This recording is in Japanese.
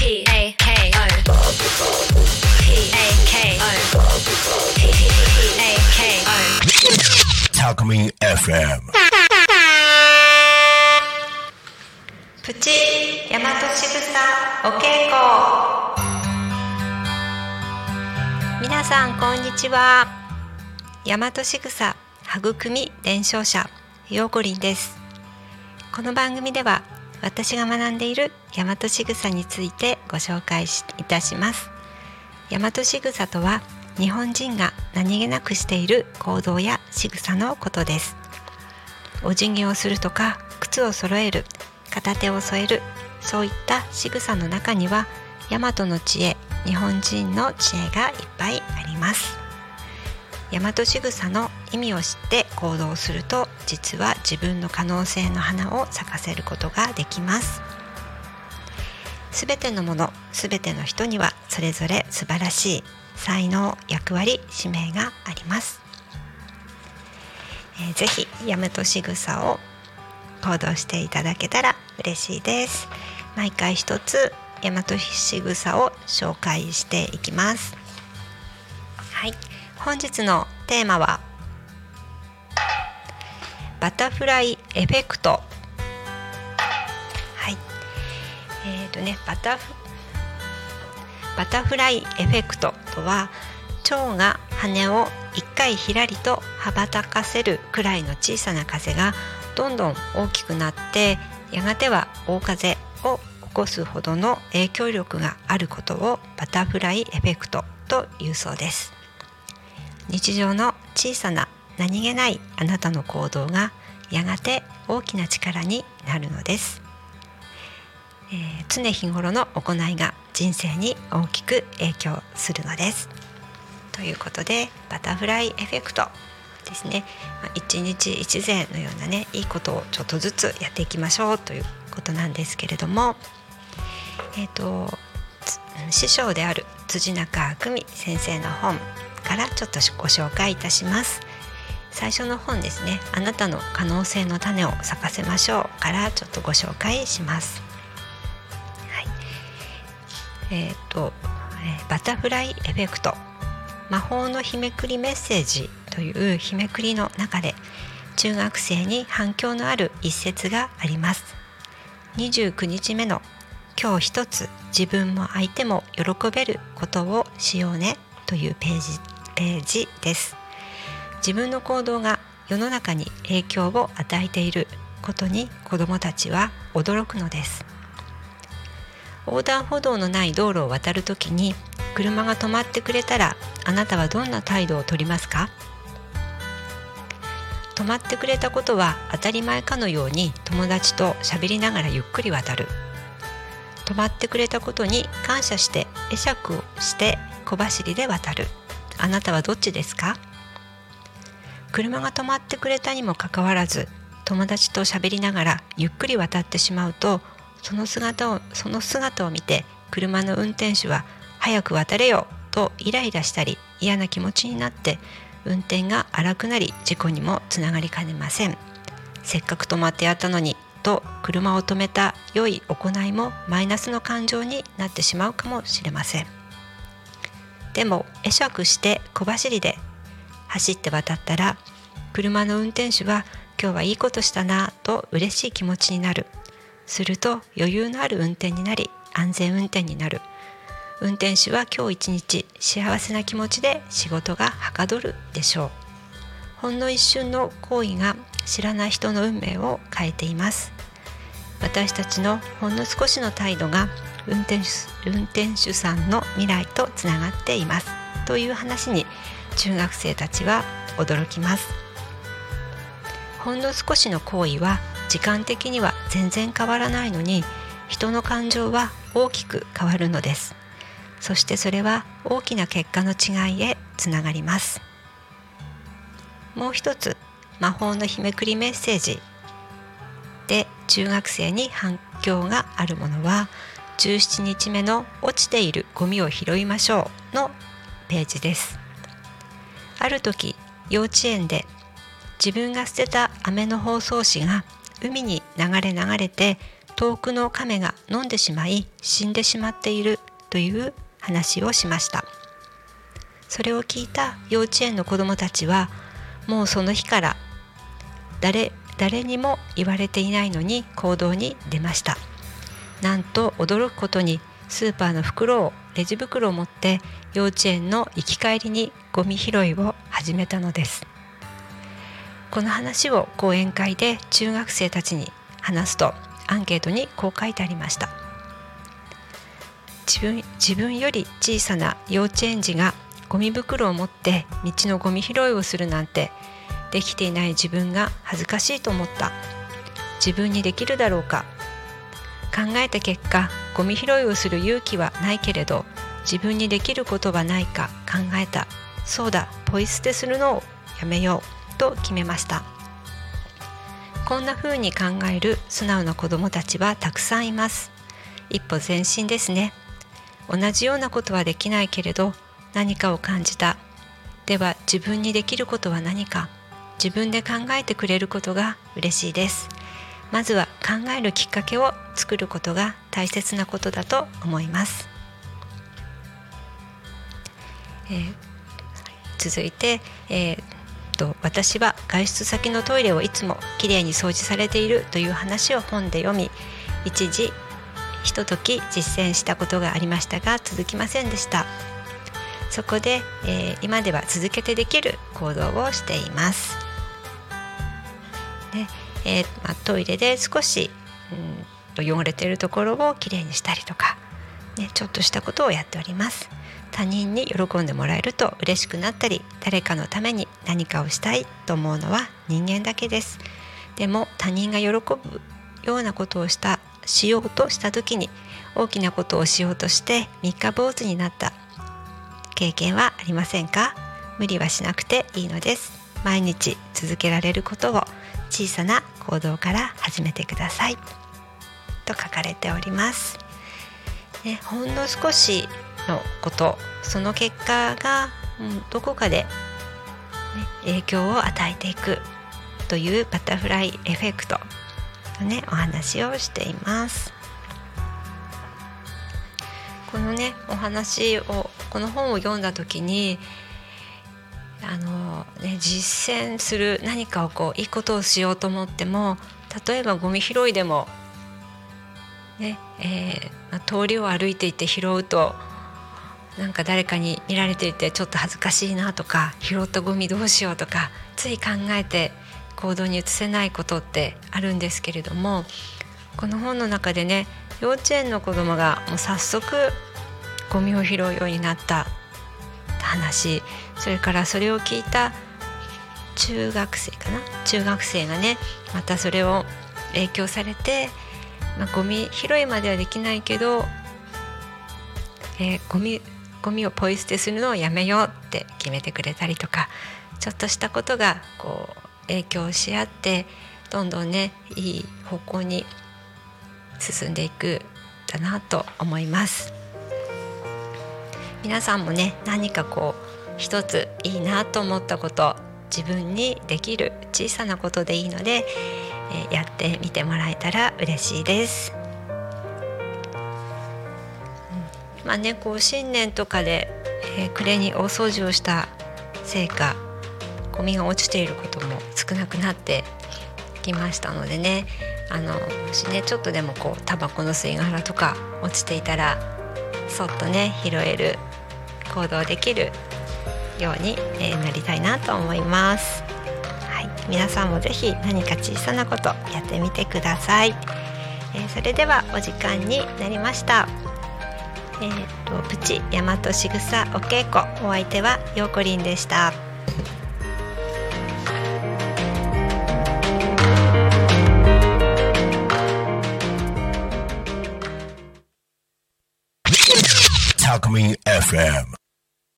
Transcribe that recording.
P A K O P A K O P A K O Talk FM. プチ大和しぐさお稽古皆さんこんにちは大和しぐさ育み伝承者ようこりんですこの番組では私が学んでいる大和しぐさについてご紹介いたします。大和しぐさとは日本人が何気なくしている行動や仕草のことです。お辞儀をするとか靴を揃える片手を添えるそういった仕草の中には大和の知恵日本人の知恵がいっぱいあります。大和仕草の意味を知って行動すると実は自分の可能性の花を咲かせることができます。すべてのものすべての人にはそれぞれ素晴らしい才能役割使命があります、えーぜひ大和仕草を行動していただけたら嬉しいです。毎回一つ大和仕草を紹介していきます。はい。本日のテーマはバタフライエフェクト。えーとねバタフバタフライエフェクトとは蝶が羽を一回ひらりと羽ばたかせるくらいの小さな風がどんどん大きくなってやがては大風を起こすほどの影響力があることをバタフライエフェクトというそうです。日常の小さな何気ないあなたの行動がやがて大きな力になるのです、えー常日頃の行いが人生に大きく影響するのです。ということでバタフライエフェクトですね。まあ一日一善のようなねいいことをちょっとずつやっていきましょうということなんですけれども。えっ、と師匠である辻中久美先生の本からちょっとご紹介いたします。最初の本ですね。あなたの可能性の種を咲かせましょうからちょっとご紹介します。えっ、と、えーバタフライエフェクト魔法の日めくりメッセージという日めくりの中で中学生に反響のある一節があります。29日目の今日一つ自分も相手も喜べることをしようねというページページです。自分の行動が世の中に影響を与えていることに子どもたちは驚くのです。横断歩道のない道路を渡るときに車が止まってくれたらあなたはどんな態度をとりますか？止まってくれたことは当たり前かのように友達と喋りながらゆっくり渡る。止まってくれたことに感謝して会釈をして小走りで渡る。あなたはどっちですか？車が止まってくれたにもかかわらず友達と喋りながらゆっくり渡ってしまうとその姿をその姿を見て車の運転手は早く渡れよとイライラしたり嫌な気持ちになって運転が荒くなり事故にもつながりかねません。せっかく止まってやったのにと車を止めた良い行いもマイナスの感情になってしまうかもしれません。でも会釈して小走りで走って渡ったら車の運転手は今日はいいことしたなと嬉しい気持ちになる。すると余裕のある運転になり安全運転になる。運転手は今日一日幸せな気持ちで仕事がはかどるでしょう。ほんの一瞬の行為が知らない人の運命を変えています。私たちのほんの少しの態度が運転手運転手さんの未来とつながっています。という話に中学生たちは驚きます。ほんの少しの行為は時間的には全然変わらないのに人の感情は大きく変わるのです。そしてそれは大きな結果の違いへつながります。もう一つ魔法の日めくりメッセージ。で中学生に反響があるものは17日目の落ちているゴミを拾いましょうのページです。ある時幼稚園で自分が捨てた飴の包装紙が海に流れ流れて遠くの亀が飲んでしまい死んでしまっているという話をしました。それを聞いた幼稚園の子どもたちはもうその日から誰誰にも言われていないのに行動に出ました。なんと驚くことにスーパーの袋をレジ袋を持って幼稚園の行き帰りにゴミ拾いを始めたのです。この話を講演会で中学生たちに話すとアンケートにこう書いてありました。自分自分より小さな幼稚園児がゴミ袋を持って道のゴミ拾いをするなんてできていない自分が恥ずかしいと思った。自分にできるだろうか。考えた結果ゴミ拾いをする勇気はないけれど自分にできることはないか考えた。そうだポイ捨てするのをやめよう。と決めました。こんな風に考える素直な子どもたちはたくさんいます。一歩前進ですね。同じようなことはできないけれど何かを感じた。では自分にできることは何か。自分で考えてくれることが嬉しいです。まずは考えるきっかけを作ることが大切なことだと思います、えー、続いて、えーと私は外出先のトイレをいつもきれいに掃除されているという話を本で読み一時ひととき実践したことがありましたが続きませんでした。そこで、えー、今では続けてできる行動をしています。で、えー、まあ、トイレで少し、うん、と汚れているところをきれいにしたりとか、ね、ちょっとしたことをやっております。他人に喜んでもらえると嬉しくなったり誰かのために何かをしたいと思うのは人間だけですでも他人が喜ぶようなことをしたしようとした時に大きなことをしようとして三日坊主になった経験はありませんか？無理はしなくて。いいのです毎日続けられることを小さな行動から始めてください。と書かれております、ね、ほんの少しのことその結果が、うん、どこかで、ね、影響を与えていくというバタフライエフェクトのねお話をしています。このねお話をこの本を読んだ時にあの、ね、実践する何かをこういいことをしようと思っても例えばゴミ拾いでも、ねえーまあ、通りを歩いていて拾うとなんか誰かに見られていてちょっと恥ずかしいなとか拾ったゴミどうしようとかつい考えて行動に移せないことってあるんですけれどもこの本の中でね幼稚園の子供がもう早速ゴミを拾うようになった話それからそれを聞いた中学生かな？中学生がねまたそれを影響されて、まあ、ゴミ拾いまではできないけど、えー、ゴミゴミをポイ捨てするのをやめようって決めてくれたりとかちょっとしたことがこう影響し合ってどんどんねいい方向に進んでいくだなと思います。皆さんもね何かこう一ついいなと思ったこと自分にできる小さなことでいいので、えー、やってみてもらえたら嬉しいです。まあねこう新年とかで、えー、暮れに大掃除をしたせいかゴミが落ちていることも少なくなってきましたのでねあのもしねちょっとでもこうタバコの吸い殻とか落ちていたらそっとね拾える行動できるように、えなりたいなと思います。はい、皆さんもぜひ何か小さなことやってみてください。えー、それではお時間になりました。えーと、とプチ大和しぐさお稽古お相手はようこりんでした。Talk Me FM.